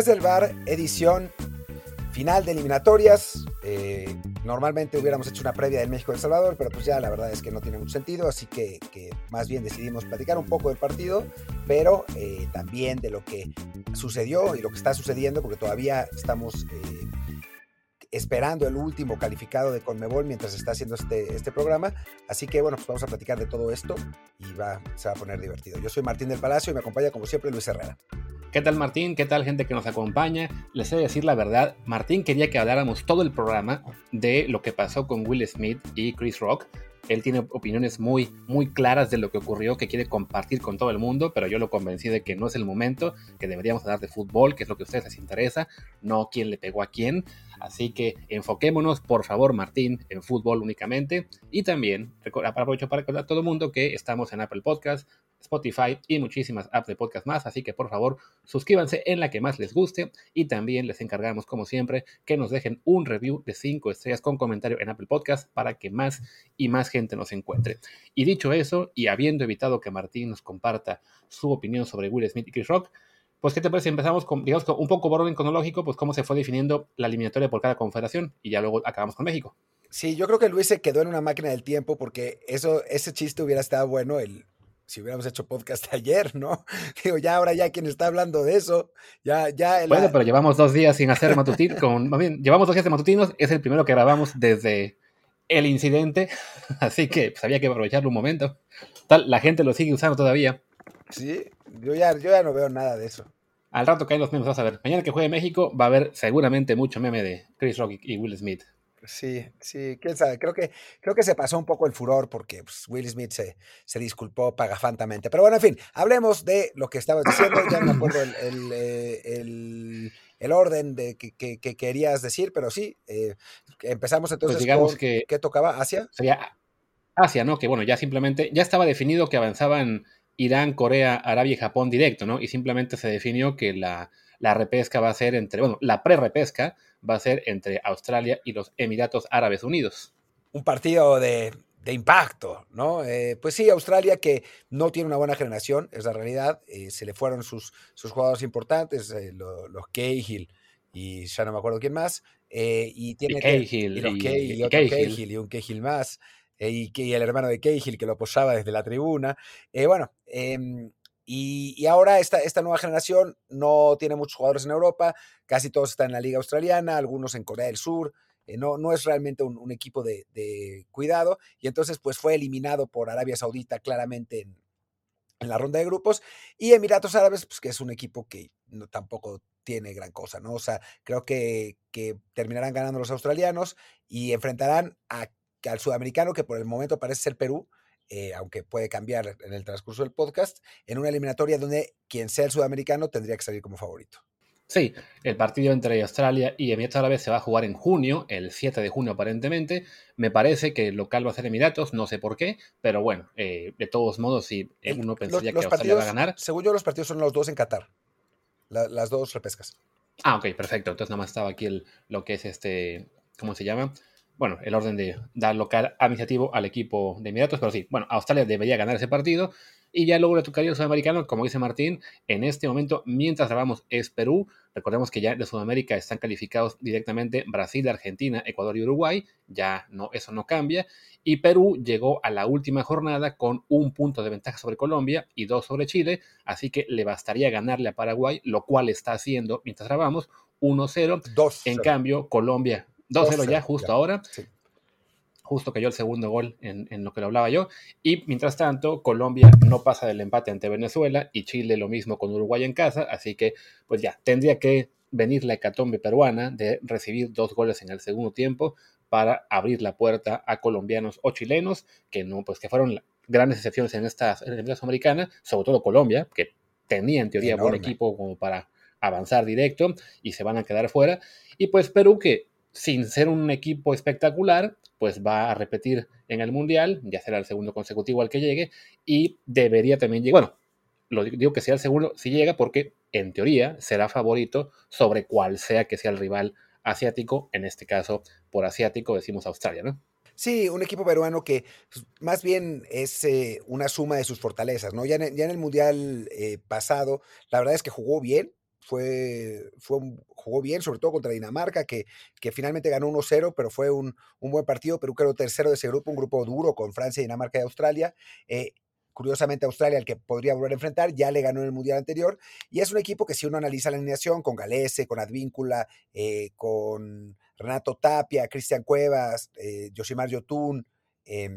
Desde el bar, edición final de eliminatorias. Eh, normalmente hubiéramos hecho una previa del México-El Salvador, pero pues ya la verdad es que no tiene mucho sentido, así que, más bien decidimos platicar un poco del partido, pero eh, también de lo que sucedió y lo que está sucediendo, porque todavía estamos eh, esperando el último calificado de Conmebol mientras está haciendo este, este programa. Así que bueno, pues vamos a platicar de todo esto y va, se va a poner divertido. Yo soy Martín del Palacio y me acompaña como siempre Luis Herrera. ¿Qué tal Martín? ¿Qué tal gente que nos acompaña? Les he de decir la verdad, Martín quería que habláramos todo el programa de lo que pasó con Will Smith y Chris Rock. Él tiene opiniones muy, muy claras de lo que ocurrió, que quiere compartir con todo el mundo, pero yo lo convencí de que no es el momento, que deberíamos hablar de fútbol, que es lo que a ustedes les interesa, no quién le pegó a quién. Así que enfoquémonos, por favor, Martín, en fútbol únicamente. Y también aprovecho para recordar a todo el mundo que estamos en Apple Podcast, Spotify y muchísimas apps de podcast más. Así que por favor, suscríbanse en la que más les guste. Y también les encargamos, como siempre, que nos dejen un review de 5 estrellas con comentario en Apple Podcast para que más y más gente nos encuentre. Y dicho eso, y habiendo evitado que Martín nos comparta su opinión sobre Will Smith y Chris Rock, pues, ¿qué te parece? Empezamos con, digamos, un poco por orden cronológico, pues cómo se fue definiendo la eliminatoria por cada confederación y ya luego acabamos con México. Sí, yo creo que Luis se quedó en una máquina del tiempo porque eso, ese chiste hubiera estado bueno el, si hubiéramos hecho podcast ayer, ¿no? Digo, ya ahora ya quien está hablando de eso, ya, ya. Bueno, pero llevamos dos días sin hacer matutinos, con, bien, llevamos dos días de matutinos, es el primero que grabamos desde el incidente, así que pues, había que aprovecharlo un momento. Tal, la gente lo sigue usando todavía. Sí, yo ya, yo ya no veo nada de eso. Al rato caen los memes, vas a ver. Mañana que juegue México va a haber seguramente mucho meme de Chris Rock y Will Smith. Sí, sí, quién sabe. Creo que, creo que se pasó un poco el furor porque pues, Will Smith se, se disculpó pagafantamente. Pero bueno, en fin, hablemos de lo que estabas diciendo. Ya me acuerdo el, el, eh, orden de que, querías decir, pero sí, eh, empezamos entonces pues digamos que ¿qué tocaba? ¿Asia? Sería Asia, ¿no? Que bueno, ya simplemente, ya estaba definido que avanzaban Irán, Corea, Arabia y Japón directo, ¿no? Y simplemente se definió que la, repesca va a ser entre, bueno, la pre-repesca va a ser entre Australia y los Emiratos Árabes Unidos. Un partido de, impacto, ¿no? Eh, pues sí, Australia que no tiene una buena generación, es la realidad. Eh, se le fueron sus, sus jugadores importantes, eh, los, Cahill y ya no me acuerdo quién más. y tiene Cahill, y, y, otro Cahill y un Cahill más. Eh, y, el hermano de Cahill que lo apoyaba desde la tribuna. Eh, bueno, em, y, ahora esta, esta nueva generación no tiene muchos jugadores en Europa, casi todos están en la liga australiana, algunos en Corea del Sur. Eh, no, no es realmente un, equipo de, cuidado y entonces pues fue eliminado por Arabia Saudita claramente en, la ronda de grupos y Emiratos Árabes pues que es un equipo que tampoco tiene gran cosa, ¿no? O sea, creo que, que terminarán ganando los australianos y enfrentarán a al sudamericano, que por el momento parece ser Perú, eh, aunque puede cambiar en el transcurso del podcast, en una eliminatoria donde quien sea el sudamericano tendría que salir como favorito. Sí, el partido entre Australia y Emiratos Árabes se va a jugar en junio, el 7 de junio aparentemente. Me parece que el local va a ser Emiratos, no sé por qué, pero bueno, eh, de todos modos, si uno pensaría que Australia va a ganar. Según yo, los partidos son los dos en Qatar, las dos repescas. Ah, ok, perfecto. Entonces nada más estaba aquí lo que es este, ¿cómo se llama? Bueno, el orden de dar local administrativo al equipo de Emiratos, pero sí, bueno, Australia debería ganar ese partido y ya luego le tocaría al sudamericano, como dice Martín, en este momento, mientras grabamos, es Perú. Recordemos que ya de Sudamérica están calificados directamente Brasil, Argentina, Ecuador y Uruguay. Ya no, eso no cambia. Y Perú llegó a la última jornada con un punto de ventaja sobre Colombia y dos sobre Chile. Así que le bastaría ganarle a Paraguay, lo cual está haciendo mientras grabamos 1-0. En cambio, Colombia 2-0 ya, justo ahora. Justo cayó el segundo gol en, lo que lo hablaba yo. Y mientras tanto, Colombia no pasa del empate ante Venezuela y Chile lo mismo con Uruguay en casa. Así que, pues ya, tendría que venir la hecatombe peruana de recibir dos goles en el segundo tiempo para abrir la puerta a colombianos o chilenos, que no, pues que fueron grandes excepciones en estas en americanas, sobre todo Colombia, que tenía en teoría buen equipo como para avanzar directo y se van a quedar fuera. Y pues Perú, que sin ser un equipo espectacular, pues va a repetir en el Mundial, ya será el segundo consecutivo al que llegue, y debería también llegar, bueno, lo digo que sea el segundo si llega porque en teoría será favorito sobre cual sea que sea el rival asiático, en este caso por asiático decimos Australia, ¿no? Sí, un equipo peruano que pues, más bien es eh, una suma de sus fortalezas, ¿no? Ya en, el Mundial eh, pasado, la verdad es que jugó bien, fue, fue jugó bien, sobre todo contra Dinamarca, que, que finalmente ganó 1-0, pero fue un, un, buen partido. Perú quedó tercero de ese grupo, un grupo duro con Francia, Dinamarca y Australia. Eh, curiosamente Australia, el que podría volver a enfrentar, ya le ganó en el Mundial anterior, y es un equipo que si uno analiza la alineación, con Galese, con Advíncula, eh, con Renato Tapia, Cristian Cuevas, eh, Yoshimar Yotun, eh,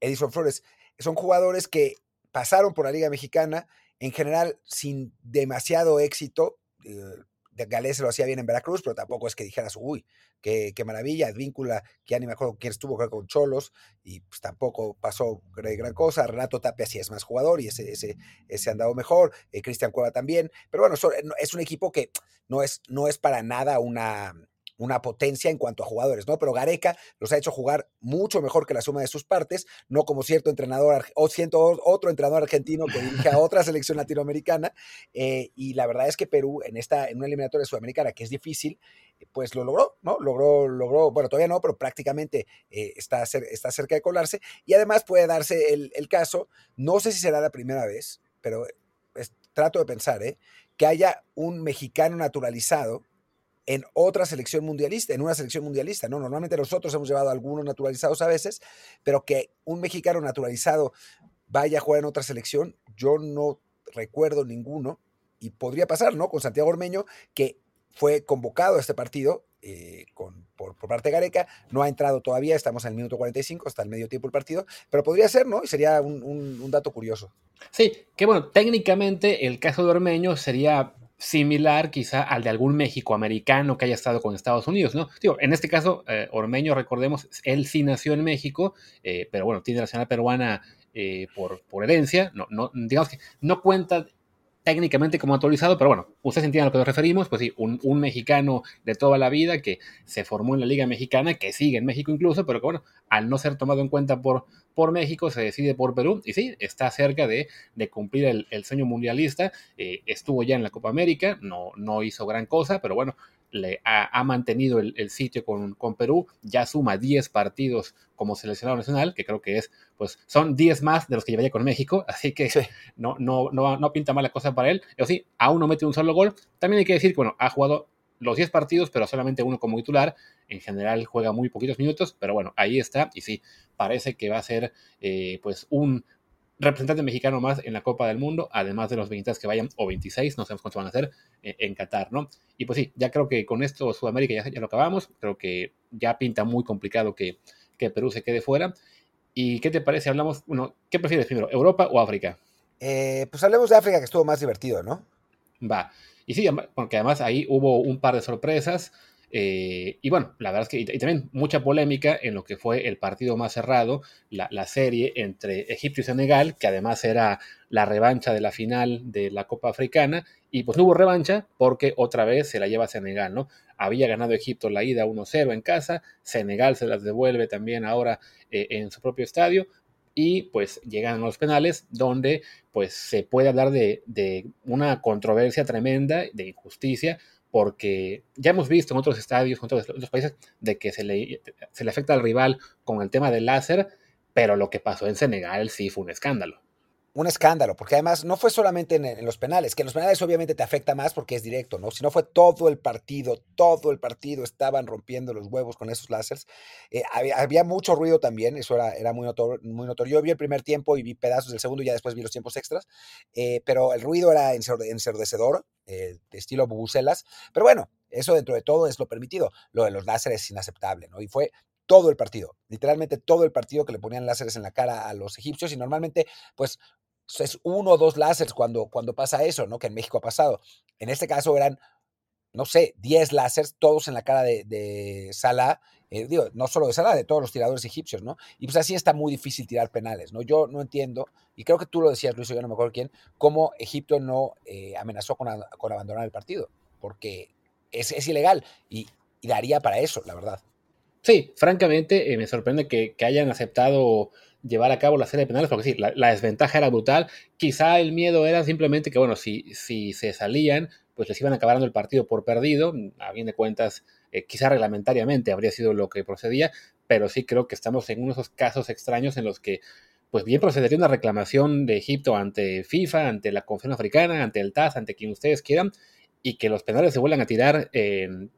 Edison Flores, son jugadores que pasaron por la Liga Mexicana, en general sin demasiado éxito, eh, Galés lo hacía bien en Veracruz, pero tampoco es que dijeras, uy, qué, qué maravilla, Advíncula, que ya ni me acuerdo quién estuvo con Cholos, y pues tampoco pasó gran cosa. Renato Tapia sí es más jugador y ese, ese, ese han dado mejor, eh, Cristian Cueva también, pero bueno, es un equipo que no es, no es para nada una, una potencia en cuanto a jugadores, ¿no? Pero Gareca los ha hecho jugar mucho mejor que la suma de sus partes, no como cierto entrenador o siento otro entrenador argentino que dirige a otra selección latinoamericana. Eh, y la verdad es que Perú en esta, en una eliminatoria sudamericana que es difícil, pues lo logró, ¿no? Logró, logró, bueno, todavía no, pero prácticamente eh, está, está cerca de colarse. Y además puede darse el, caso, no sé si será la primera vez, pero trato de pensar, ¿eh? Que haya un mexicano naturalizado en otra selección mundialista, en una selección mundialista, ¿no? Normalmente nosotros hemos llevado algunos naturalizados a veces, pero que un mexicano naturalizado vaya a jugar en otra selección, yo no recuerdo ninguno, y podría pasar, ¿no? Con Santiago Ormeño, que fue convocado a este partido eh, por, por, parte de Gareca, no ha entrado todavía, estamos en el minuto 45, hasta el medio tiempo el partido, pero podría ser, ¿no? Y sería un dato curioso. Sí, que bueno, técnicamente el caso de Ormeño sería similar quizá al de algún México-americano que haya estado con Estados Unidos, ¿no? Digo, en este caso, eh, Ormeño, recordemos, él sí nació en México, eh, pero bueno, tiene la nacionalidad peruana eh, por, por, herencia, no, no, digamos que no cuenta técnicamente como actualizado, pero bueno, ustedes entienden a lo que nos referimos, pues sí, un, mexicano de toda la vida que se formó en la Liga Mexicana, que sigue en México incluso, pero que bueno, al no ser tomado en cuenta por, por México, se decide por Perú, y sí, está cerca de, de cumplir el, el, sueño mundialista, eh, estuvo ya en la Copa América, no, no hizo gran cosa, pero bueno, le ha, ha mantenido el, el sitio con, con, Perú, ya suma 10 partidos como seleccionado nacional, que creo que es, pues son 10 más de los que llevaría con México, así que sí. no, no, no, no pinta mala cosa para él. Pero sí, aún no mete un solo gol. También hay que decir que, bueno, ha jugado los 10 partidos, pero solamente uno como titular. En general juega muy poquitos minutos, pero bueno, ahí está. Y sí, parece que va a ser eh, pues un representante mexicano más en la Copa del Mundo, además de los 23 que vayan, o 26, no sabemos cuántos van a ser, eh, en Qatar, ¿no? Y pues sí, ya creo que con esto Sudamérica ya, ya lo acabamos, creo que ya pinta muy complicado que, que, Perú se quede fuera. ¿Y qué te parece? Hablamos, bueno, ¿qué prefieres primero, Europa o África? Eh, pues hablemos de África, que estuvo más divertido, ¿no? Va. Y sí, porque además ahí hubo un par de sorpresas. Eh, y bueno, la verdad es que y, también mucha polémica en lo que fue el partido más cerrado, la, la, serie entre Egipto y Senegal, que además era la revancha de la final de la Copa Africana, y pues no hubo revancha porque otra vez se la lleva Senegal, ¿no? Había ganado Egipto la ida 1-0 en casa, Senegal se las devuelve también ahora eh, en su propio estadio, y pues llegan los penales donde pues se puede hablar de, de una controversia tremenda, de injusticia, porque ya hemos visto en otros estadios, en otros, países, de que se le, se le, afecta al rival con el tema del láser, pero lo que pasó en Senegal sí fue un escándalo. Un escándalo, porque además no fue solamente en, los penales, que en los penales obviamente te afecta más porque es directo, ¿no? Si no fue todo el partido, todo el partido estaban rompiendo los huevos con esos láseres. Eh, había, mucho ruido también, eso era, era muy, muy, notorio. Yo vi el primer tiempo y vi pedazos del segundo y ya después vi los tiempos extras, eh, pero el ruido era ensordecedor, eh, de estilo bubucelas. Pero bueno, eso dentro de todo es lo permitido. Lo de los láseres es inaceptable, ¿no? Y fue todo el partido, literalmente todo el partido que le ponían láseres en la cara a los egipcios y normalmente, pues es uno o dos láseres cuando, cuando pasa eso, ¿no? Que en México ha pasado. En este caso eran, no sé, 10 láseres, todos en la cara de, de Salah, eh, digo, no solo de Salah, de todos los tiradores egipcios, ¿no? Y pues así está muy difícil tirar penales, ¿no? Yo no entiendo, y creo que tú lo decías, Luis, yo no me acuerdo quién, cómo Egipto no eh, amenazó con, con, abandonar el partido, porque es, es ilegal y, y, daría para eso, la verdad. Sí, francamente eh, me sorprende que, que hayan aceptado llevar a cabo la serie de penales, porque sí, la, desventaja era brutal. Quizá el miedo era simplemente que, bueno, si, si se salían, pues les iban acabando el partido por perdido. A bien de cuentas, eh, quizá reglamentariamente habría sido lo que procedía, pero sí creo que estamos en uno de esos casos extraños en los que, pues bien procedería una reclamación de Egipto ante FIFA, ante la Confederación Africana, ante el TAS, ante quien ustedes quieran, y que los penales se vuelvan a tirar en,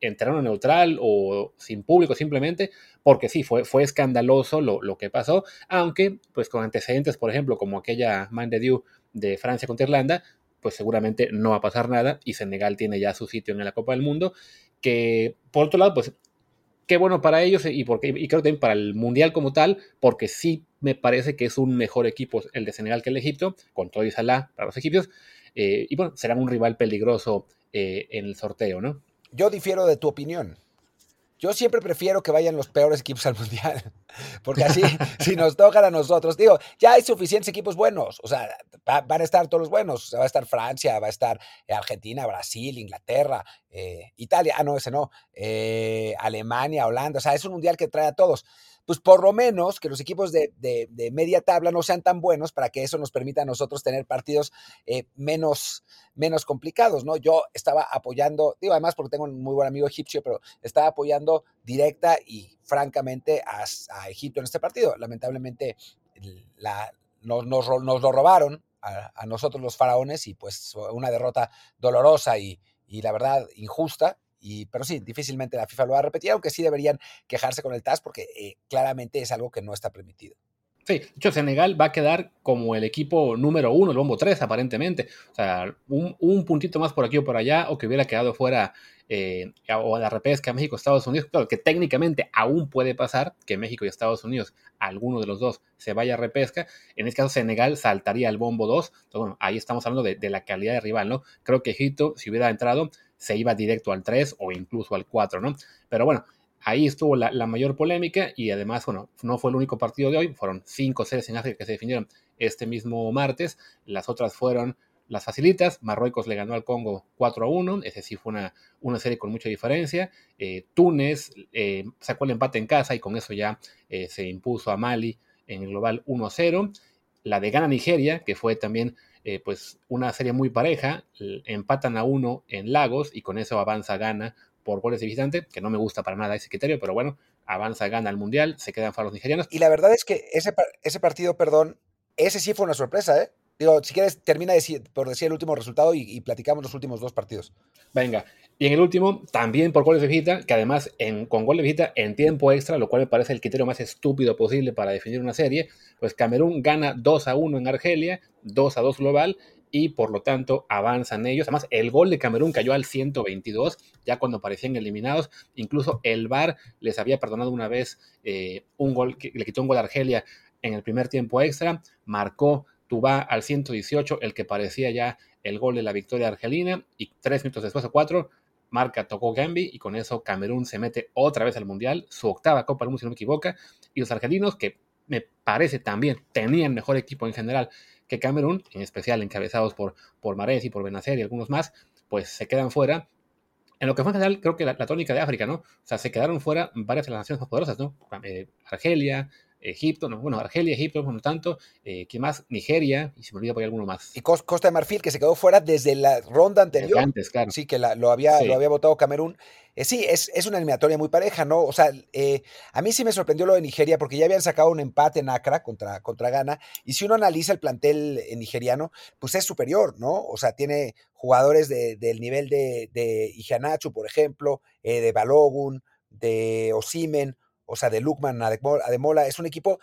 terreno neutral o sin público simplemente, porque sí, fue, fue escandaloso lo, lo, que pasó, aunque pues con antecedentes, por ejemplo, como aquella Man de Dieu de Francia contra Irlanda, pues seguramente no va a pasar nada y Senegal tiene ya su sitio en la Copa del Mundo, que por otro lado, pues qué bueno para ellos y, porque, y creo también para el Mundial como tal, porque sí me parece que es un mejor equipo el de Senegal que el de Egipto, con todo y Salah para los egipcios, eh, y bueno, serán un rival peligroso eh, en el sorteo, ¿no? Yo difiero de tu opinión. Yo siempre prefiero que vayan los peores equipos al mundial, porque así, si nos tocan a nosotros, digo, ya hay suficientes equipos buenos, o sea, van a estar todos los buenos, va a estar Francia, va a estar eh, Argentina, Brasil, Inglaterra, eh, Italia, ah, no, ese no, eh, Alemania, Holanda, o sea, es un mundial que trae a todos pues por lo menos que los equipos de, media tabla no sean tan buenos para que eso nos permita a nosotros tener partidos eh, menos, menos complicados, ¿no? Yo estaba apoyando, digo además porque tengo un muy buen amigo egipcio, pero estaba apoyando directa y francamente a, Egipto en este partido. Lamentablemente la, nos, lo robaron a, nosotros los faraones y pues una derrota dolorosa y, y la verdad injusta y, pero sí, difícilmente la FIFA lo va a repetir, aunque sí deberían quejarse con el TAS porque eh, claramente es algo que no está permitido. Sí, de hecho Senegal va a quedar como el equipo número uno, el bombo 3 aparentemente. O sea, un, puntito más por aquí o por allá, o que hubiera quedado fuera eh, o a la repesca México, Estados Unidos. Claro, que técnicamente aún puede pasar que México y Estados Unidos, alguno de los dos, se vaya a repesca. En este caso Senegal saltaría al bombo 2. Entonces, bueno, ahí estamos hablando de, de la calidad de rival, ¿no? Creo que Egipto, si hubiera entrado, se iba directo al 3 o incluso al 4, ¿no? Pero bueno, ahí estuvo la, mayor polémica y además, bueno, no fue el único partido de hoy, fueron cinco series en África que se definieron este mismo martes, las otras fueron las facilitas, Marruecos le ganó al Congo 4 a 1, ese sí fue una, una serie con mucha diferencia, eh, Túnez eh, sacó el empate en casa y con eso ya eh, se impuso a Mali en el global 1 a 0, la de Ghana Nigeria, que fue también eh, pues una serie muy pareja, empatan a uno en Lagos y con eso avanza Gana por goles de visitante, que no me gusta para nada ese criterio, pero bueno, avanza Gana al Mundial, se quedan fuera los nigerianos. Y la verdad es que ese, ese partido, perdón, ese sí fue una sorpresa, ¿eh? Digo, si quieres, termina por decir el último resultado y, platicamos los últimos dos partidos. Venga, y en el último, también por goles de visita, que además con goles de visita en tiempo extra, lo cual me parece el criterio más estúpido posible para definir una serie, pues Camerún gana 2 a 1 en Argelia, 2 a 2 global, y por lo tanto avanzan ellos. Además, el gol de Camerún cayó al 122, ya cuando parecían eliminados. Incluso el VAR les había perdonado una vez eh, un gol, le quitó un gol a Argelia en el primer tiempo extra, marcó Tubá al 118, el que parecía ya el gol de la victoria argelina, y tres minutos después o cuatro, marca tocó Gambi, y con eso Camerún se mete otra vez al Mundial, su octava Copa del Mundo, si no me equivoco, y los argelinos, que me parece también tenían mejor equipo en general que Camerún, en especial encabezados por, por y por Benacer y algunos más, pues se quedan fuera. En lo que fue en general, creo que la, tónica de África, ¿no? O sea, se quedaron fuera varias de las naciones más poderosas, ¿no? Eh, Argelia, Egipto, no, bueno, Argelia, Egipto, por lo tanto, eh, ¿qué más? Nigeria, y se me olvida por ahí alguno más. Y Costa de Marfil, que se quedó fuera desde la ronda anterior. Antes, claro. Sí, que lo, había, lo había votado Camerún. Eh, sí, es, es, una eliminatoria muy pareja, ¿no? O sea, eh, a mí sí me sorprendió lo de Nigeria, porque ya habían sacado un empate en Accra contra, contra Ghana, y si uno analiza el plantel nigeriano, pues es superior, ¿no? O sea, tiene jugadores del nivel de, de por ejemplo, de Balogun, de Osimen, o sea, de Lukman Ademola, es un equipo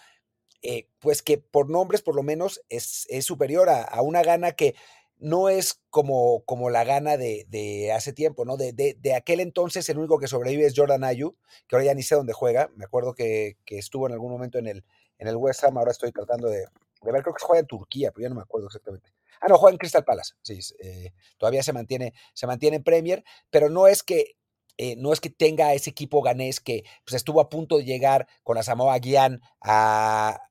eh, pues que por nombres por lo menos es, superior a, una gana que no es como, como la gana de, hace tiempo, ¿no? De, de, aquel entonces el único que sobrevive es Jordan Ayu, que ahora ya ni sé dónde juega, me acuerdo que, estuvo en algún momento en el, en el West Ham, ahora estoy tratando de, ver, creo que juega en Turquía, pero ya no me acuerdo exactamente. Ah, no, juega en Crystal Palace, sí, eh, todavía se mantiene, se mantiene en Premier, pero no es que eh, no es que tenga ese equipo ganés que pues, estuvo a punto de llegar con la Samoa Guián a,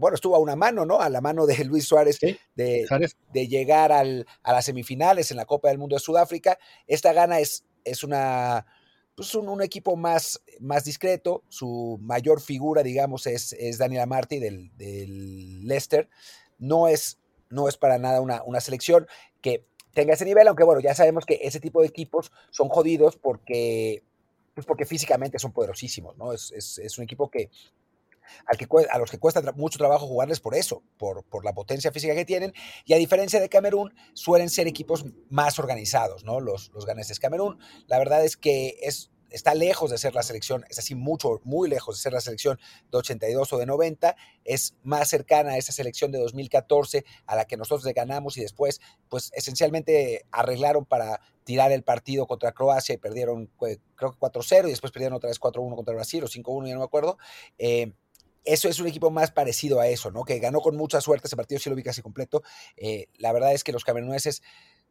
bueno, estuvo a una mano, ¿no? A la mano de Luis Suárez de, de, llegar al, a las semifinales en la Copa del Mundo de Sudáfrica. Esta gana es, es una, pues un, equipo más, más discreto. Su mayor figura, digamos, es, es Daniel Amarty del, del Leicester. No es, no es para nada una, una selección que tenga ese nivel, aunque bueno, ya sabemos que ese tipo de equipos son jodidos porque, pues porque físicamente son poderosísimos, ¿no? Es, un equipo que al que, a los que cuesta mucho trabajo jugarles por eso, por, por, la potencia física que tienen. Y a diferencia de Camerún, suelen ser equipos más organizados, ¿no? Los, los ganeses. Camerún, la verdad es que es está lejos de ser la selección, es así mucho, muy lejos de ser la selección de 82 o de 90, es más cercana a esa selección de 2014 a la que nosotros ganamos y después, pues esencialmente arreglaron para tirar el partido contra Croacia y perdieron, creo que 4-0 y después perdieron otra vez 4-1 contra Brasil o 5-1, ya no me acuerdo. Eh, eso es un equipo más parecido a eso, ¿no? Que ganó con mucha suerte ese partido, sí lo vi casi completo. Eh, la verdad es que los cameruneses,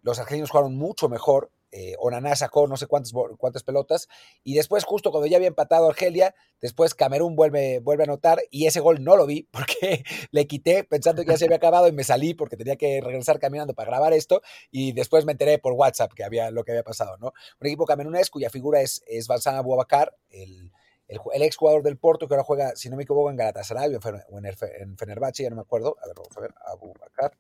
los argentinos jugaron mucho mejor, eh, Onaná sacó no sé cuántas, cuántas pelotas, y después, justo cuando ya había empatado Argelia, después Camerún vuelve, vuelve a anotar, y ese gol no lo vi porque le quité pensando que ya se había acabado y me salí porque tenía que regresar caminando para grabar esto, y después me enteré por WhatsApp que había, lo que había pasado, ¿no? Un equipo camerunés cuya figura es, es Balsana Boubacar, el, el, el, ex jugador del Porto que ahora juega, si no me equivoco, en Galatasaray o en, en Fenerbahce, ya no me acuerdo, a ver, vamos a ver, Abubakar.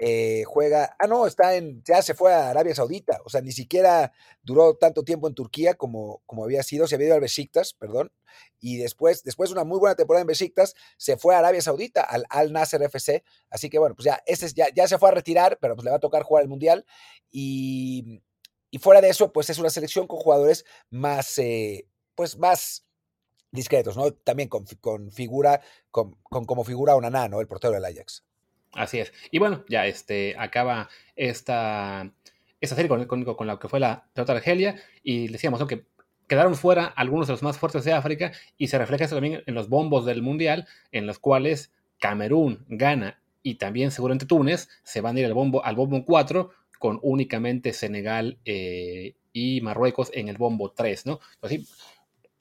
Eh, juega, ah, no, está en, ya se fue a Arabia Saudita, o sea, ni siquiera duró tanto tiempo en Turquía como, como había sido, se había ido al Besiktas, perdón, y después, después de una muy buena temporada en Besiktas, se fue a Arabia Saudita, al Al Nasser FC, así que bueno, pues ya, este ya, ya se fue a retirar, pero pues le va a tocar jugar el Mundial, y, y fuera de eso, pues es una selección con jugadores más, eh, pues más discretos, ¿no? También con, con figura, con, con, como figura Onaná, ¿no? El portero del Ajax. Así es. Y bueno, ya este, acaba esta, esta serie con, con, con la que fue la derrota de Argelia y decíamos que quedaron fuera algunos de los más fuertes de África y se refleja eso también en los bombos del Mundial, en los cuales Camerún, Ghana y también seguramente Túnez se van a ir al bombo, al bombo 4 con únicamente Senegal eh, y Marruecos en el bombo 3, ¿no? Así,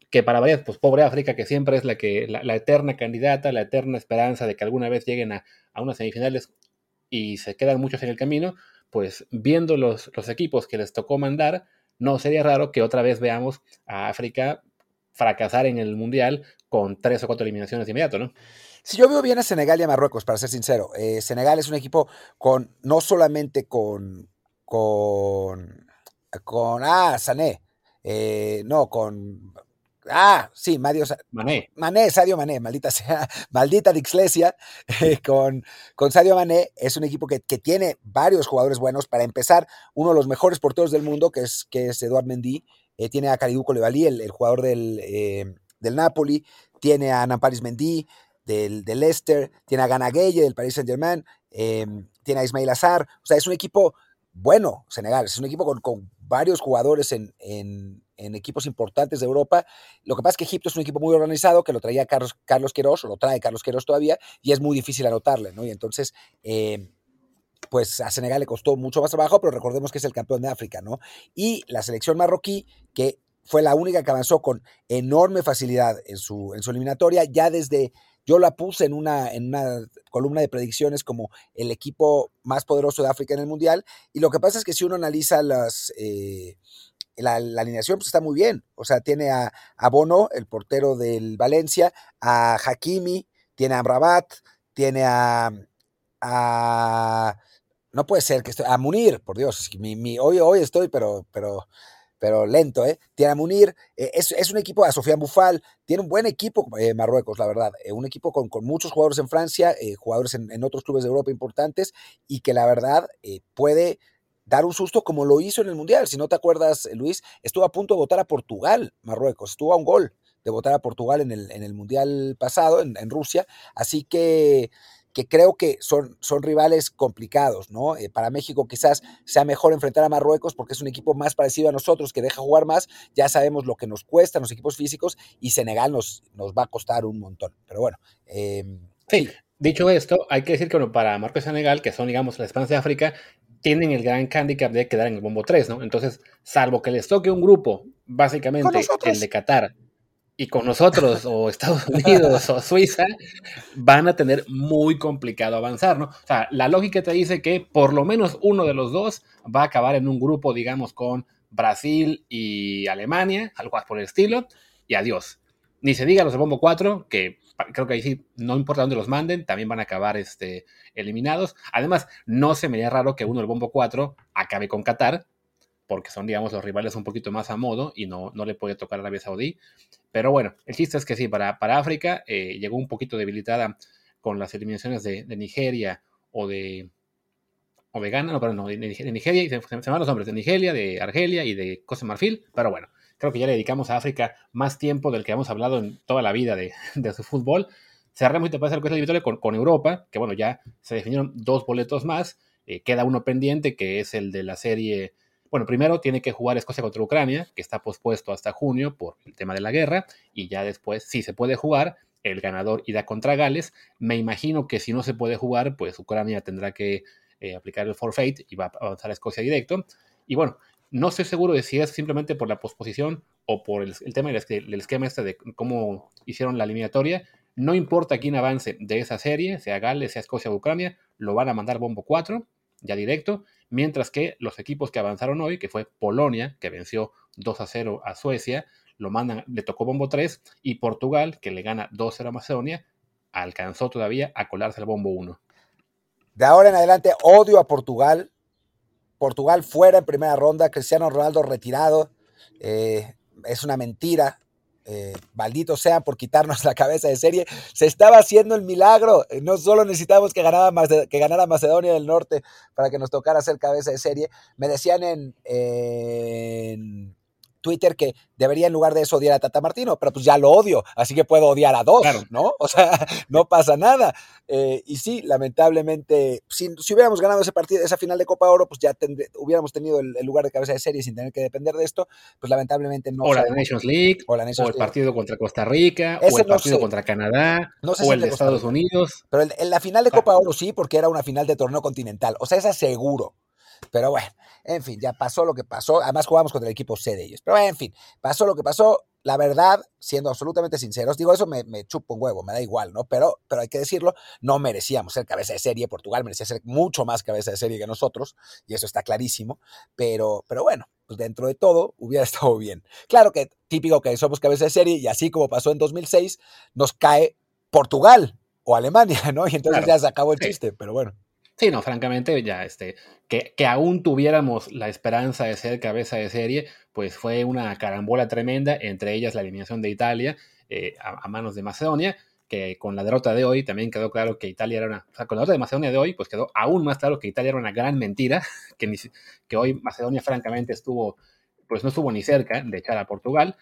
que para varias, pues pobre África, que siempre es la que la, eterna candidata, la eterna esperanza de que alguna vez lleguen a, a, unas semifinales y se quedan muchos en el camino, pues viendo los, los equipos que les tocó mandar, no sería raro que otra vez veamos a África fracasar en el Mundial con tres o cuatro eliminaciones de inmediato, ¿no? Si yo veo bien a Senegal y a Marruecos, para ser sincero. Eh, Senegal es un equipo con, no solamente con, con, con, ah, Sané, eh, no, con Ah, sí, Mario, Mané. Mané, Sadio Mané, maldita sea, maldita Dixlesia, eh, con, con Sadio Mané, es un equipo que, que, tiene varios jugadores buenos. Para empezar, uno de los mejores porteros del mundo, que es, que es Eduard Mendy, eh, tiene a Kalidou Koulibaly, el, el jugador del, eh, del Napoli, tiene a Namparis Mendy, del, del Leicester, tiene a Gana Gueye, del Paris Saint-Germain, tiene a Ismail Azar, o sea, es un equipo bueno, Senegal, es un equipo con, varios jugadores en, equipos importantes de Europa. Lo que pasa es que Egipto es un equipo muy organizado que lo traía Carlos, Carlos o lo trae Carlos Queiroz todavía, y es muy difícil anotarle, ¿no? Y entonces, eh, pues a Senegal le costó mucho más trabajo, pero recordemos que es el campeón de África, ¿no? Y la selección marroquí, que fue la única que avanzó con enorme facilidad en su eliminatoria, ya desde yo la puse en una, en una columna de predicciones como el equipo más poderoso de África en el Mundial. Y lo que pasa es que si uno analiza las, eh, la, alineación pues, está muy bien. O sea, tiene a, a, Bono, el portero del Valencia, a Hakimi, tiene a Rabat, tiene a, a. no puede ser que estoy. A Munir, por Dios. Mi, mi, hoy, hoy estoy, pero, pero, pero lento, ¿eh? Tiene a Munir. Eh, es, es, un equipo a Sofía Bufal. Tiene un buen equipo eh, Marruecos, la verdad. Eh, un equipo con, con, muchos jugadores en Francia, eh, jugadores en, en, otros clubes de Europa importantes y que la verdad eh, puede dar un susto como lo hizo en el Mundial. Si no te acuerdas, Luis, estuvo a punto de votar a Portugal, Marruecos, estuvo a un gol de votar a Portugal en el, en el Mundial pasado, en, en Rusia. Así que, que, creo que son, son rivales complicados, ¿no? Eh, para México quizás sea mejor enfrentar a Marruecos porque es un equipo más parecido a nosotros, que deja jugar más. Ya sabemos lo que nos cuestan los equipos físicos y Senegal nos, nos va a costar un montón. Pero bueno. Eh, sí. Dicho esto, hay que decir que bueno, para Marruecos y Senegal, que son, digamos, la esperanza de África, tienen el gran handicap de quedar en el bombo 3, ¿no? Entonces, salvo que les toque un grupo, básicamente el de Qatar, y con nosotros, o Estados Unidos, o Suiza, van a tener muy complicado avanzar, ¿no? O sea, la lógica te dice que por lo menos uno de los dos va a acabar en un grupo, digamos, con Brasil y Alemania, algo por el estilo, y adiós. Ni se diga los de bombo 4, que creo que ahí sí, no importa dónde los manden, también van a acabar este, eliminados. Además, no se me haría raro que uno del bombo 4 acabe con Qatar, porque son, digamos, los rivales un poquito más a modo y no, no le puede tocar a Arabia Saudí. Pero bueno, el chiste es que sí, para, para África eh, llegó un poquito debilitada con las eliminaciones de, Nigeria o de, o de Ghana, no, perdón, no, de, Nigeria, se, se, van los nombres, de Nigeria, de Argelia y de Costa Marfil, pero bueno, creo que ya le dedicamos a África más tiempo del que hemos hablado en toda la vida de, de su fútbol. Cerramos y te pasa el de con, con Europa, que bueno, ya se definieron dos boletos más, eh, queda uno pendiente, que es el de la serie bueno, primero tiene que jugar Escocia contra Ucrania, que está pospuesto hasta junio por el tema de la guerra, y ya después, si se puede jugar, el ganador irá contra Gales. Me imagino que si no se puede jugar, pues Ucrania tendrá que eh, aplicar el forfeit y va a avanzar a Escocia directo. Y bueno, no estoy seguro de si es simplemente por la posposición o por el, tema del, esquema este de cómo hicieron la eliminatoria. No importa quién avance de esa serie, sea Gales, sea Escocia o Ucrania, lo van a mandar bombo 4, ya directo mientras que los equipos que avanzaron hoy, que fue Polonia, que venció 2 a 0 a Suecia, lo mandan, le tocó bombo 3, y Portugal, que le gana 2 0 a Macedonia, alcanzó todavía a colarse al bombo 1. De ahora en adelante odio a Portugal. Portugal fuera en primera ronda, Cristiano Ronaldo retirado. Eh, es una mentira. Eh, maldito sea por quitarnos la cabeza de serie, se estaba haciendo el milagro. Eh, no solo necesitábamos que ganara, Macedonia del Norte para que nos tocara ser cabeza de serie. Me decían en Twitter que debería en lugar de eso odiar a Tata Martino, pero pues ya lo odio, así que puedo odiar a dos, ¿no? O sea, no pasa nada. Eh, y sí, lamentablemente, si, hubiéramos ganado ese partido, esa final de Copa Oro, pues ya hubiéramos tenido el, lugar de cabeza de serie sin tener que depender de esto, pues lamentablemente no. O la Nations League, o, el partido contra Costa Rica, o el partido contra Canadá, o el de Estados Unidos. Pero en la final de Copa Oro sí, porque era una final de torneo continental, o sea, es seguro. Pero bueno, en fin, ya pasó lo que pasó. Además jugamos contra el equipo C de ellos. Pero en fin, pasó lo que pasó. La verdad, siendo absolutamente sinceros, digo, eso me, me chupo un huevo, me da igual, ¿no? Pero, pero hay que decirlo, no merecíamos ser cabeza de serie. Portugal merecía ser mucho más cabeza de serie que nosotros, y eso está clarísimo. Pero, pero bueno, pues dentro de todo hubiera estado bien. Claro que típico que somos cabeza de serie, y así como pasó en 2006, nos cae Portugal o Alemania, ¿no? Y entonces ya se acabó el chiste, pero bueno. Sí, no, francamente, ya este, que, que, aún tuviéramos la esperanza de ser cabeza de serie, pues fue una carambola tremenda, entre ellas la eliminación de Italia eh, a, manos de Macedonia, que con la derrota de hoy también quedó claro que Italia era una, o sea, con la derrota de Macedonia de hoy, pues quedó aún más claro que Italia era una gran mentira, que, que hoy Macedonia francamente estuvo, pues no estuvo ni cerca de echar a Portugal,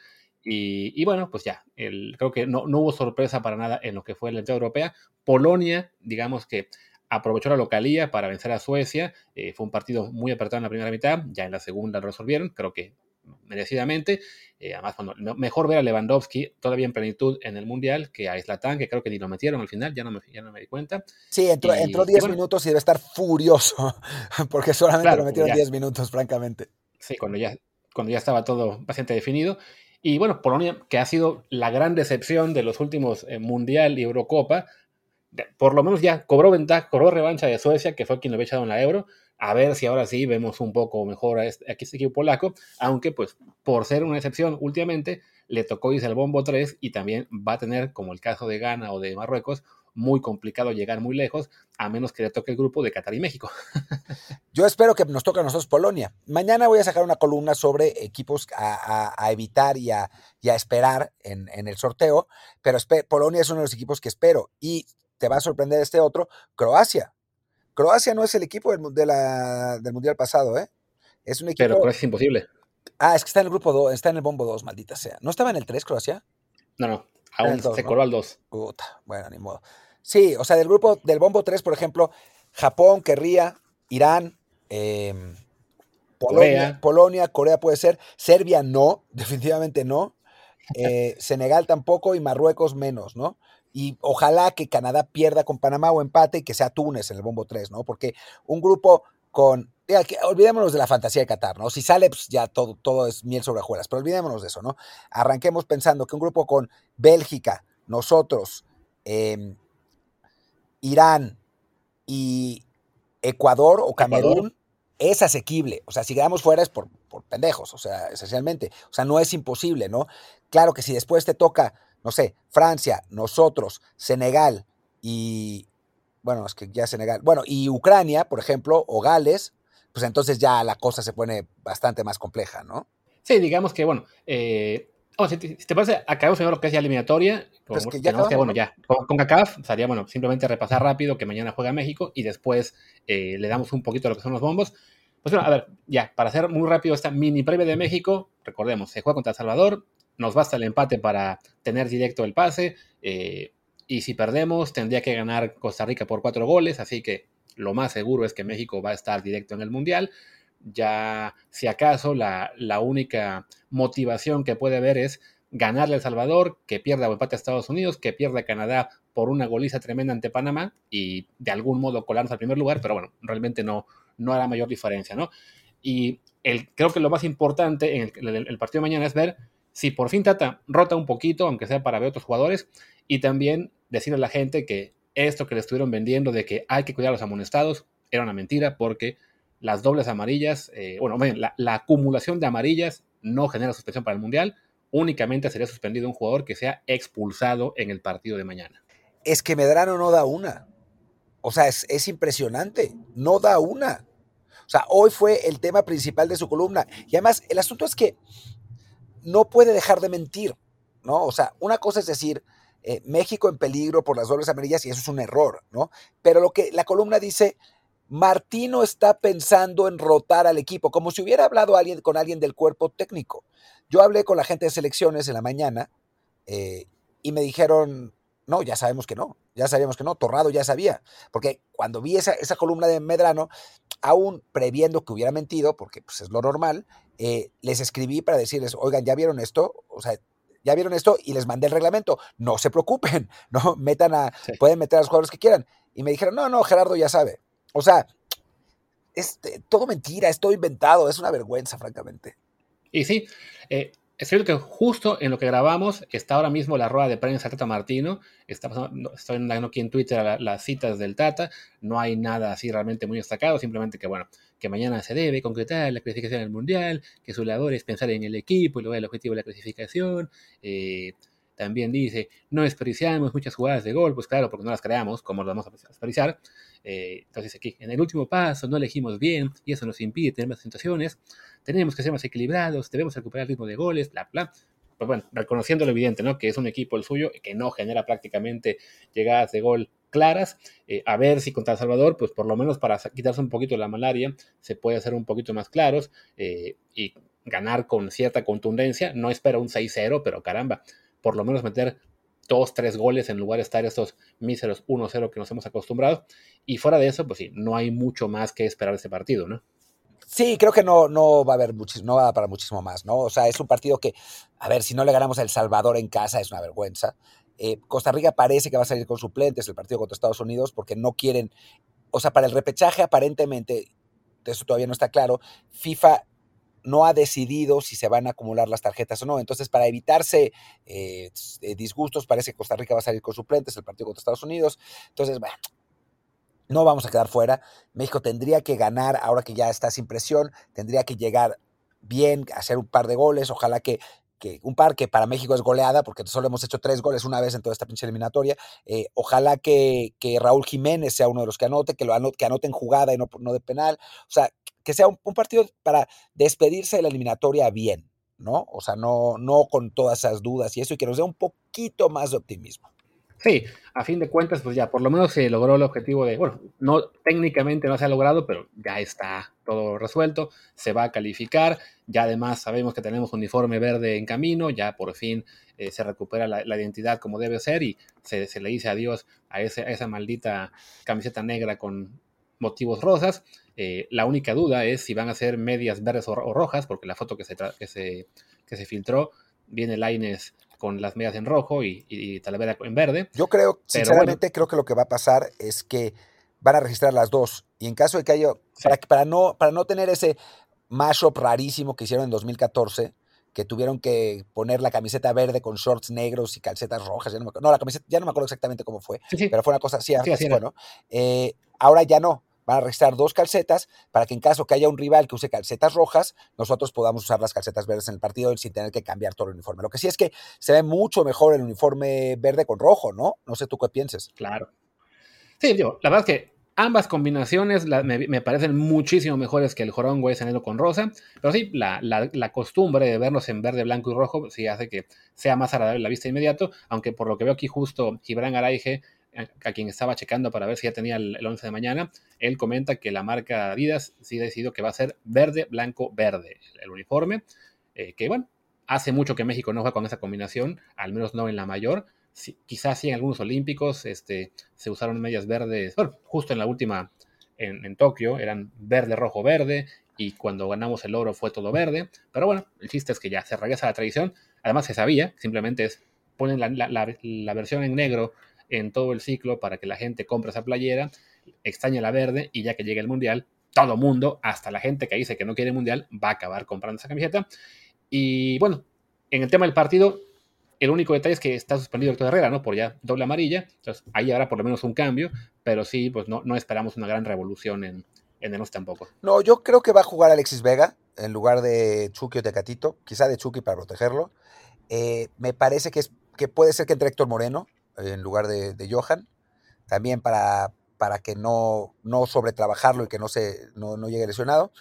y, y, bueno, pues ya, el, creo que no, no, hubo sorpresa para nada en lo que fue la entidad europea. Polonia, digamos que aprovechó la localía para vencer a Suecia. Eh, fue un partido muy apretado en la primera mitad, ya en la segunda lo resolvieron, creo que merecidamente. Eh, además, cuando, mejor ver a Lewandowski todavía en plenitud en el Mundial que a Zlatan, que creo que ni lo metieron al final, ya no me, ya no me di cuenta. Sí, entró 10 minutos y debe estar furioso, porque solamente lo metieron 10 minutos, francamente. Sí, cuando ya, cuando ya estaba todo bastante definido. Y bueno, Polonia, que ha sido la gran decepción de los últimos eh, Mundial y Eurocopa, por lo menos ya cobró ventaja, cobró revancha de Suecia, que fue quien lo había echado en la Euro. A ver si ahora sí vemos un poco mejor a este, este equipo polaco, aunque pues por ser una excepción últimamente, le tocó irse al bombo 3 y también va a tener, como el caso de Ghana o de Marruecos, muy complicado llegar muy lejos, a menos que le toque el grupo de Qatar y México. Yo espero que nos toque a nosotros Polonia. Mañana voy a sacar una columna sobre equipos a, evitar y a, esperar en, en, el sorteo, pero Polonia es uno de los equipos que espero. Y te va a sorprender este otro, Croacia. Croacia no es el equipo del, del Mundial pasado, ¿eh? Es un equipo... Pero Croacia es imposible. Ah, es que está en el grupo 2, está en el bombo 2, maldita sea. ¿No estaba en el 3 Croacia? No, no, aún se coló al 2. Puta, bueno, ni modo. Sí, o sea, del grupo, del bombo 3, por ejemplo, Japón querría, Irán, em, Polonia, Polonia, Corea puede ser, Serbia no, definitivamente no, eh, Senegal tampoco y Marruecos menos, ¿no? Y ojalá que Canadá pierda con Panamá o empate y que sea Túnez en el bombo 3, ¿no? Porque un grupo con olvidémonos de la fantasía de Qatar, ¿no? Si sale, pues ya todo, todo es miel sobre hojuelas, pero olvidémonos de eso, ¿no? Arranquemos pensando que un grupo con Bélgica, nosotros, em, Irán y Ecuador o Camerún es asequible. O sea, si quedamos fuera es por, por pendejos, o sea, esencialmente. O sea, no es imposible, ¿no? Claro que si después te toca no sé, Francia, nosotros, Senegal y, bueno, es que ya Senegal, bueno, y Ucrania, por ejemplo, o Gales, pues entonces ya la cosa se pone bastante más compleja, ¿no? Sí, digamos que, bueno, eh, si, te, parece, acabamos primero lo que es ya eliminatoria. Pues que ya bueno, ya, con, con CACAF sería, bueno, simplemente repasar rápido que mañana juega México y después eh, le damos un poquito a lo que son los bombos. Pues bueno, a ver, ya, para hacer muy rápido esta mini previa de México, recordemos, se juega contra El Salvador, nos basta el empate para tener directo el pase, eh, y si perdemos tendría que ganar Costa Rica por cuatro goles, así que lo más seguro es que México va a estar directo en el Mundial ya si acaso la, única motivación que puede haber es ganarle a El Salvador, que pierda o empate a Estados Unidos, que pierda a Canadá por una goliza tremenda ante Panamá y de algún modo colarnos al primer lugar, pero bueno, realmente no, no hará mayor diferencia, ¿no? Y el, creo que lo más importante en el, partido de mañana es ver si por fin Tata rota un poquito, aunque sea para ver otros jugadores, y también decirle a la gente que esto que le estuvieron vendiendo de que hay que cuidar a los amonestados era una mentira porque las dobles amarillas, eh, bueno, la, la, acumulación de amarillas no genera suspensión para el Mundial, únicamente sería suspendido un jugador que sea expulsado en el partido de mañana. Es que Medrano no da una. O sea, es impresionante, no da una. O sea, hoy fue el tema principal de su columna. Y además, el asunto es que no puede dejar de mentir, ¿no? O sea, una cosa es decir, eh, México en peligro por las dobles amarillas y eso es un error, ¿no? Pero lo que la columna dice, Martino está pensando en rotar al equipo, como si hubiera hablado alguien, con alguien del cuerpo técnico. Yo hablé con la gente de selecciones en la mañana eh, y me dijeron, no, ya sabemos que no, ya sabíamos que no, Torrado ya sabía, porque cuando vi esa, esa columna de Medrano, aún previendo que hubiera mentido, porque pues, es lo normal, eh, les escribí para decirles, oigan, ¿ya vieron esto? O sea, ya vieron esto y les mandé el reglamento. No se preocupen, no metan a, pueden meter a los jugadores que quieran. Y me dijeron, no, no, Gerardo ya sabe. O sea, es todo mentira, es todo inventado, es una vergüenza, francamente. Y sí, eh, es cierto que justo en lo que grabamos está ahora mismo la rueda de prensa Tata Martino. Está estoy dando aquí en Twitter las citas del Tata. No hay nada así realmente muy destacado. Simplemente que, bueno, que mañana se debe concretar la clasificación del Mundial, que su labor es pensar en el equipo y luego el objetivo de la clasificación. Eh, también dice, no desperdiciamos muchas jugadas de gol, pues claro, porque no las creamos, como lo vamos a desperdiciar. Eh, entonces aquí, en el último paso no elegimos bien y eso nos impide tener más situaciones. Tenemos que ser más equilibrados, debemos recuperar el ritmo de goles, bla, bla. Pues bueno, reconociendo lo evidente, ¿no? Que es un equipo el suyo que no genera prácticamente llegadas de gol claras. Eh, a ver si contra El Salvador, pues por lo menos para quitarse un poquito la malaria, se puede hacer un poquito más claros eh, y ganar con cierta contundencia. No espero un 6-0, pero caramba, por lo menos meter dos, tres goles en lugar de estar estos míseros 1-0 que nos hemos acostumbrado. Y fuera de eso, pues sí, no hay mucho más que esperar de este partido, ¿no? Sí, creo que no, no va a haber muchísimo, no va para muchísimo más, ¿no? O sea, es un partido que, a ver, si no le ganamos a El Salvador en casa es una vergüenza. Eh, Costa Rica parece que va a salir con suplentes el partido contra Estados Unidos porque no quieren, o sea, para el repechaje aparentemente, eso todavía no está claro, FIFA no ha decidido si se van a acumular las tarjetas o no. Entonces, para evitarse eh, disgustos, parece que Costa Rica va a salir con suplentes el partido contra Estados Unidos. Entonces, bueno, no vamos a quedar fuera. México tendría que ganar ahora que ya está sin presión, tendría que llegar bien, hacer un par de goles, ojalá que, que un par que para México es goleada, porque solo hemos hecho tres goles una vez en toda esta pinche eliminatoria. Eh, ojalá que, que, Raúl Jiménez sea uno de los que anote, que lo anote, que anote en jugada y no, no de penal. O sea, que sea un, partido para despedirse de la eliminatoria bien, ¿no? O sea, no, no con todas esas dudas y eso, y que nos dé un poquito más de optimismo. Sí, a fin de cuentas, pues ya por lo menos se logró el objetivo de, bueno, no técnicamente no se ha logrado, pero ya está todo resuelto, se va a calificar, ya además sabemos que tenemos un uniforme verde en camino, ya por fin eh, se recupera la, identidad como debe ser y se, le dice adiós a, ese, a esa maldita camiseta negra con motivos rosas. Eh, la única duda es si van a ser medias verdes o, rojas, porque la foto que se, que se, que se filtró viene Laines con las medias en rojo y, y, Talavera en verde. Yo creo, sinceramente, creo que lo que va a pasar es que van a registrar las dos. Y en caso de que haya, para, para, no, para no tener ese mashup rarísimo que hicieron en 2014, que tuvieron que poner la camiseta verde con shorts negros y calcetas rojas. Ya no, me, no la camiseta, ya no me acuerdo exactamente cómo fue, pero fue una cosa así, así bueno. Eh, ahora ya no van a registrar dos calcetas para que en caso que haya un rival que use calcetas rojas, nosotros podamos usar las calcetas verdes en el partido sin tener que cambiar todo el uniforme. Lo que sí es que se ve mucho mejor el uniforme verde con rojo, ¿no? No sé tú qué pienses. Claro. Sí, digo, la verdad es que Ambas combinaciones me, parecen muchísimo mejores que el jorón güey con rosa, pero sí, la, la, costumbre de verlos en verde, blanco y rojo sí hace que sea más agradable la vista inmediato, aunque por lo que veo aquí justo Gibran Araige, a quien estaba checando para ver si ya tenía el, 11 de mañana, él comenta que la marca Adidas sí ha decidido que va a ser verde, blanco, verde el, uniforme, eh, que bueno, hace mucho que México no juega con esa combinación, al menos no en la mayor, quizás sí en algunos olímpicos este, se usaron medias verdes, bueno, justo en la última en, Tokio eran verde, rojo, verde, y cuando ganamos el oro fue todo verde, pero bueno, el chiste es que ya se regresa a la tradición, además se sabía, simplemente es ponen la, versión en negro en todo el ciclo para que la gente compre esa playera, extrañe la verde y ya que llegue el mundial, todo mundo, hasta la gente que dice que no quiere mundial, va a acabar comprando esa camiseta. Y bueno, en el tema del partido, el único detalle es que está suspendido Héctor Herrera, ¿no? Por ya doble amarilla. Entonces, ahí habrá por lo menos un cambio, pero sí, pues no, no esperamos una gran revolución en, en el tampoco. No, yo creo que va a jugar Alexis Vega en lugar de Chucky o Tecatito, quizá de Chucky para protegerlo. Eh, me parece que, es, que puede ser que entre Héctor Moreno en lugar de, Johan, también para, para que no, no sobretrabajarlo y que no, se, no, no llegue lesionado.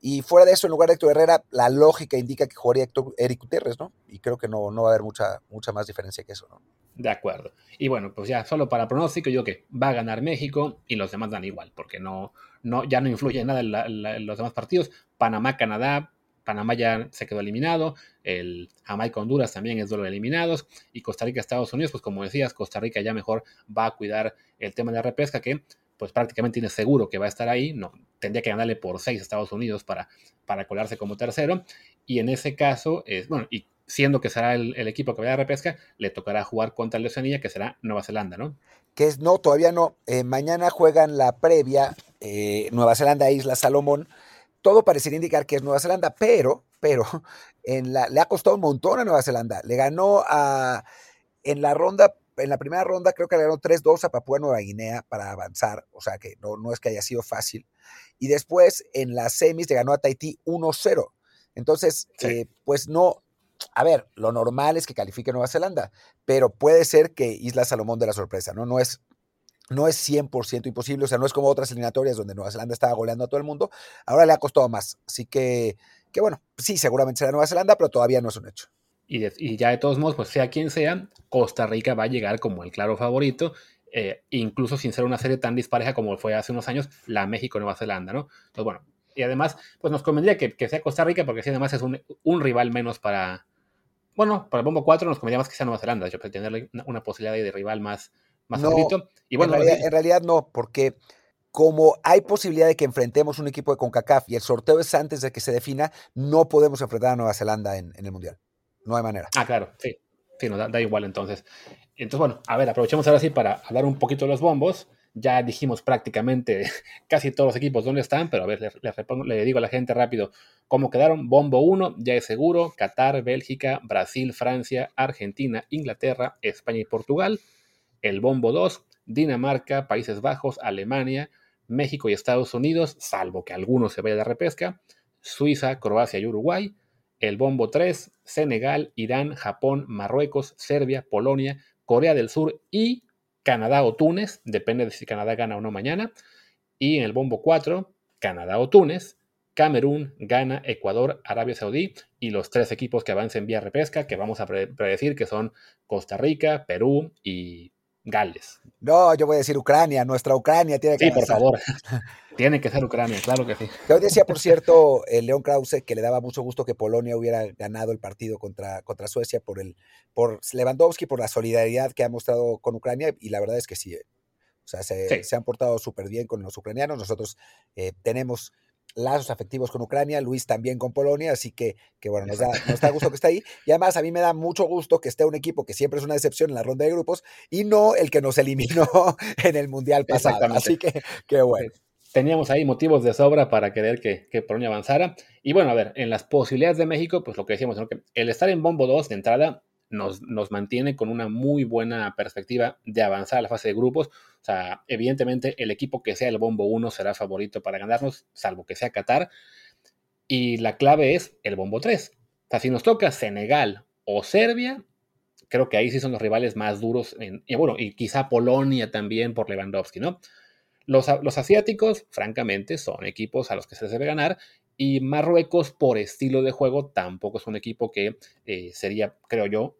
Y fuera de eso, en lugar de Héctor Herrera, la lógica indica que jugaría Héctor, Eric Gutiérrez, ¿no? Y creo que no, no va a haber mucha, mucha más diferencia que eso, ¿no? De acuerdo. Y bueno, pues ya solo para pronóstico, yo que va a ganar México y los demás dan igual, porque no, no, ya no influye nada en, los demás partidos. Panamá, Canadá, Panamá ya se quedó eliminado, el Jamaica, Honduras también es duelo de eliminados, y Costa Rica, Estados Unidos, pues como decías, Costa Rica ya mejor va a cuidar el tema de la repesca, que pues prácticamente tiene seguro que va a estar ahí, no, tendría que ganarle por seis a Estados Unidos para, para colarse como tercero, y en ese caso, es, bueno, y siendo que será el, equipo que vaya a repesca, le tocará jugar contra el Oceanía, que será Nueva Zelanda, ¿no? Que es, no, todavía no, eh, mañana juegan la previa eh, Nueva Zelanda, Isla Salomón, todo parecería indicar que es Nueva Zelanda, pero, pero, en la, le ha costado un montón a Nueva Zelanda, le ganó a, en la ronda en la primera ronda creo que le ganó 3-2 a Papúa Nueva Guinea para avanzar, o sea que no, no es que haya sido fácil. Y después en las semis le ganó a Tahití 1-0. Entonces, eh, pues no, a ver, lo normal es que califique Nueva Zelanda, pero puede ser que Isla Salomón de la sorpresa, ¿no? No es, no es 100% imposible, o sea, no es como otras eliminatorias donde Nueva Zelanda estaba goleando a todo el mundo, ahora le ha costado más. Así que, que bueno, sí, seguramente será Nueva Zelanda, pero todavía no es un hecho. Y, ya de todos modos, pues sea quien sea, Costa Rica va a llegar como el claro favorito, eh, incluso sin ser una serie tan dispareja como fue hace unos años la México-Nueva Zelanda, ¿no? Entonces, bueno, y además, pues nos convendría que, sea Costa Rica, porque si además es un, rival menos para, bueno, para el Bombo 4 nos convendría más que sea Nueva Zelanda, yo tener una, posibilidad de rival más, más favorito. Y bueno, en realidad, no, porque como hay posibilidad de que enfrentemos un equipo de CONCACAF y el sorteo es antes de que se defina, no podemos enfrentar a Nueva Zelanda en el Mundial. No hay manera. Ah, claro, sí. Sí, no, da, igual entonces. Entonces, bueno, a ver, aprovechemos ahora sí para hablar un poquito de los bombos. Ya dijimos prácticamente casi todos los equipos dónde están, pero a ver, le, digo a la gente rápido cómo quedaron. Bombo 1, ya es seguro, Qatar, Bélgica, Brasil, Francia, Argentina, Inglaterra, España y Portugal. El bombo 2, Dinamarca, Países Bajos, Alemania, México y Estados Unidos, salvo que alguno se vaya de repesca, Suiza, Croacia y Uruguay el bombo 3, Senegal, Irán, Japón, Marruecos, Serbia, Polonia, Corea del Sur y Canadá o Túnez, depende de si Canadá gana o no mañana. Y en el bombo 4, Canadá o Túnez, Camerún, Ghana, Ecuador, Arabia Saudí y los tres equipos que avancen vía repesca, que vamos a predecir que son Costa Rica, Perú y Gales. No, yo voy a decir Ucrania, nuestra Ucrania tiene que Sí, por favor. tiene que ser Ucrania, claro que sí. Yo decía, por cierto, el León Krause que le daba mucho gusto que Polonia hubiera ganado el partido contra, contra Suecia por el por Lewandowski, por la solidaridad que ha mostrado con Ucrania, y la verdad es que sí. Eh. O sea, se, han portado súper bien con los ucranianos. Nosotros eh, tenemos lazos afectivos con Ucrania, Luis también con Polonia, así que, que bueno, nos da, nos da gusto que esté ahí. Y además a mí me da mucho gusto que esté un equipo que siempre es una decepción en la ronda de grupos y no el que nos eliminó en el Mundial pasado. Así que, qué bueno. Teníamos ahí motivos de sobra para querer que, que, Polonia avanzara. Y bueno, a ver, en las posibilidades de México, pues lo que decíamos, que el estar en Bombo 2 de entrada nos, mantiene con una muy buena perspectiva de avanzar a la fase de grupos. O sea, evidentemente el equipo que sea el bombo 1 será favorito para ganarnos, salvo que sea Qatar. Y la clave es el bombo 3. O sea, si nos toca Senegal o Serbia, creo que ahí sí son los rivales más duros. y bueno, y quizá Polonia también por Lewandowski, ¿no? Los, los asiáticos, francamente, son equipos a los que se debe ganar y Marruecos, por estilo de juego, tampoco es un equipo que eh, sería, creo yo,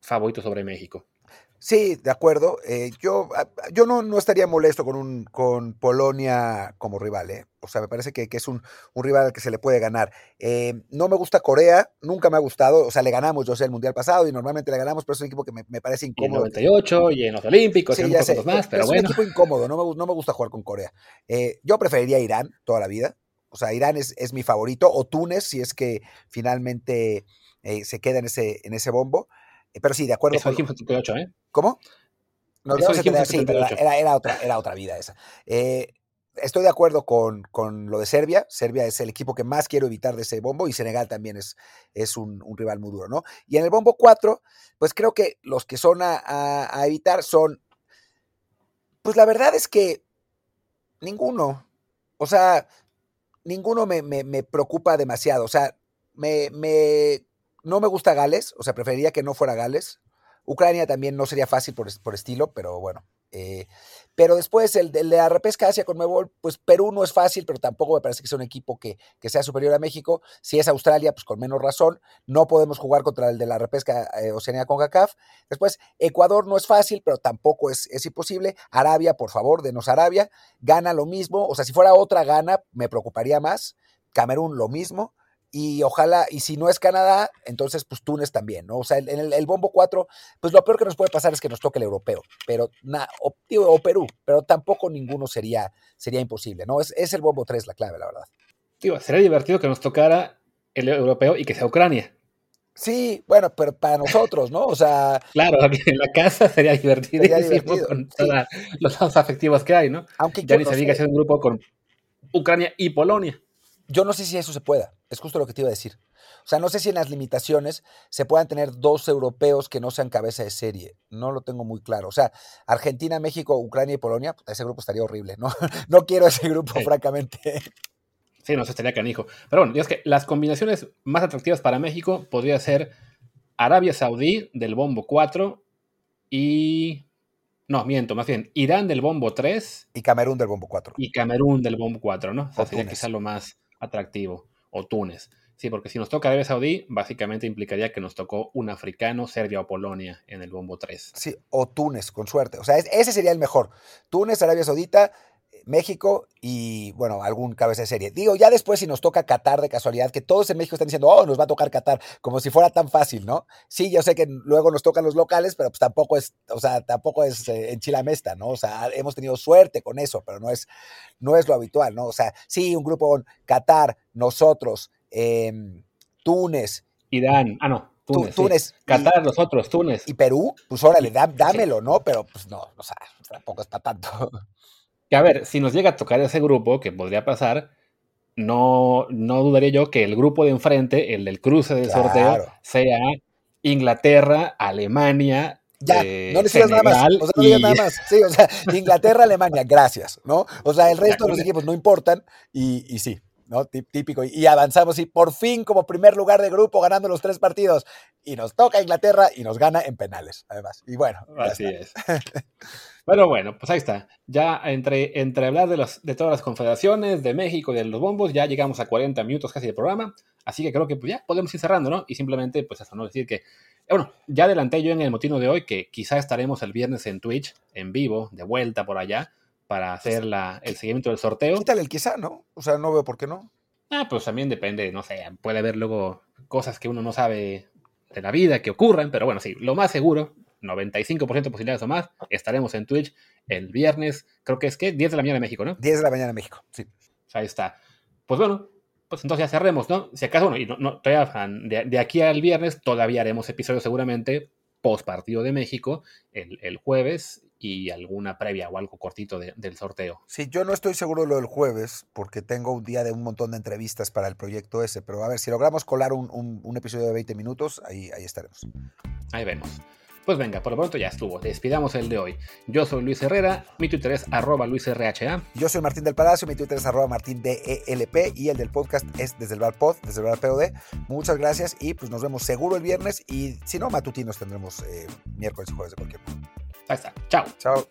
favorito sobre México. Sí, de acuerdo. Eh, yo ah, yo no, no, estaría molesto con, un, con Polonia como rival. ¿eh? O sea, me parece que, que es un, un, rival al que se le puede ganar. Eh, no me gusta Corea, nunca me ha gustado. O sea, le ganamos, yo sé, el Mundial pasado y normalmente le ganamos, pero es un equipo que me, me parece incómodo. Y en 98 y en los Olímpicos sí, y en ya sé, más, pero es bueno. un equipo incómodo, no me, no me gusta jugar con Corea. Yo preferiría Irán toda la vida. O sea, Irán es, es mi favorito, o Túnez, si es que finalmente eh, se queda en ese, en ese bombo. Eh, pero sí, de acuerdo. Eso dijimos 78, ¿eh? ¿Cómo? No, Eso no, dijimos sí, pero era, era, otra, era otra vida esa. Eh, estoy de acuerdo con, con, lo de Serbia. Serbia es el equipo que más quiero evitar de ese bombo y Senegal también es, es un, un rival muy duro, ¿no? Y en el bombo 4, pues creo que los que son a, a, a evitar son. Pues la verdad es que ninguno. O sea, ninguno me, me, me preocupa demasiado. O sea, me, me, no me gusta Gales, o sea, preferiría que no fuera Gales. Ucrania también no sería fácil por, por estilo, pero bueno. Eh, pero después el, de la repesca Asia con Mebol, pues Perú no es fácil, pero tampoco me parece que sea un equipo que, que, sea superior a México. Si es Australia, pues con menos razón. No podemos jugar contra el de la repesca eh, Oceanía con CACAF. Después, Ecuador no es fácil, pero tampoco es, es imposible. Arabia, por favor, denos Arabia. Gana lo mismo. O sea, si fuera otra gana, me preocuparía más. Camerún, lo mismo y ojalá, y si no es Canadá, entonces pues Túnez también, ¿no? O sea, en el, el, bombo 4, pues lo peor que nos puede pasar es que nos toque el europeo, pero na, o, o, Perú, pero tampoco ninguno sería, sería imposible, ¿no? Es, es el bombo 3 la clave, la verdad. Tío, sería divertido que nos tocara el europeo y que sea Ucrania. Sí, bueno, pero para nosotros, ¿no? O sea. Claro, en la casa sería divertido, sería divertido con sí. todos los lados afectivos que hay, ¿no? Aunque ya ni no se diga que es un grupo con Ucrania y Polonia. Yo no sé si eso se pueda, es justo lo que te iba a decir. O sea, no sé si en las limitaciones se puedan tener dos europeos que no sean cabeza de serie. No lo tengo muy claro. O sea, Argentina, México, Ucrania y Polonia, ese grupo estaría horrible, ¿no? No quiero ese grupo, sí. francamente. Sí, no se estaría canijo. Pero bueno, es que las combinaciones más atractivas para México podría ser Arabia Saudí del bombo 4 y. No, miento, más bien, Irán del bombo 3. Y Camerún del bombo 4. Y Camerún del bombo 4, ¿no? O sea, O sería quizá lo más atractivo. O Túnez. Sí, porque si nos toca Arabia Saudí, básicamente implicaría que nos tocó un africano, Serbia o Polonia en el bombo 3. Sí, o Túnez, con suerte. O sea, es- ese sería el mejor. Túnez, Arabia Saudita, México y, bueno, algún cabeza de serie. Digo, ya después si nos toca Qatar de casualidad, que todos en México están diciendo, oh, nos va a tocar Qatar, como si fuera tan fácil, ¿no? Sí, yo sé que luego nos tocan los locales, pero pues tampoco es, o sea, tampoco es eh, en Chilamesta, ¿no? O sea, hemos tenido suerte con eso, pero no es, no es lo habitual, ¿no? O sea, sí, un grupo con Qatar, nosotros, eh, Túnez, Irán, ah, no, Tú- Túnez. sí. Túnez y- Qatar, los otros, Túnez. y Perú, pues órale, dá- dámelo, ¿no? Pero pues no, o sea, tampoco es para tanto. Que a ver, si nos llega a tocar ese grupo, que podría pasar, no, no dudaría yo que el grupo de enfrente, el del cruce del Claro. sorteo, sea Inglaterra, Alemania, Ya, eh, no necesitas nada más. O sea, no y- nada más. Sí, o sea, Inglaterra, Alemania, gracias, ¿no? O sea, el resto de los equipos no importan y, y sí, ¿no? Tí- Típico. Y avanzamos y por fin como primer lugar de grupo ganando los tres partidos. Y nos toca Inglaterra y nos gana en penales, además. Y bueno, Así es. Pero bueno, pues ahí está. Ya entre, entre hablar de, los, de todas las confederaciones, de México, de los bombos, ya llegamos a 40 minutos casi de programa. Así que creo que pues, ya podemos ir cerrando, ¿no? Y simplemente, pues eso, ¿no? Decir que, eh, bueno, ya adelanté yo en el motino de hoy que quizá estaremos el viernes en Twitch, en vivo, de vuelta por allá, para hacer la, el seguimiento del sorteo. Quítale el quizá, ¿no? O sea, no veo por qué no. Ah, pues también depende, no sé, puede haber luego cosas que uno no sabe de la vida que ocurran, pero bueno, sí, lo más seguro, 95% de posibilidades o más, estaremos en Twitch el viernes, creo que es que 10 de la mañana en México, ¿no? 10 de la mañana en México, sí. Ahí está. Pues bueno, pues entonces ya cerremos, ¿no? Si acaso, bueno, y no, no, todavía, de, de, aquí al viernes todavía haremos episodios seguramente post partido de México el, el jueves y alguna previa o algo cortito de, del sorteo. Sí, yo no estoy seguro de lo del jueves porque tengo un día de un montón de entrevistas para el proyecto ese, pero a ver, si logramos colar un, un, un episodio de 20 minutos, ahí, ahí estaremos. Ahí vemos. Pues venga, por lo pronto ya estuvo. Despidamos el de hoy. Yo soy Luis Herrera, mi Twitter es arroba luisrha. Yo soy Martín del Palacio, mi Twitter es arroba martindelp y el del podcast es desde el bar pod, desde el bar POD. Muchas gracias y pues nos vemos seguro el viernes y si no, matutinos tendremos eh, miércoles y jueves de cualquier modo. Ahí está. Chao. Chao.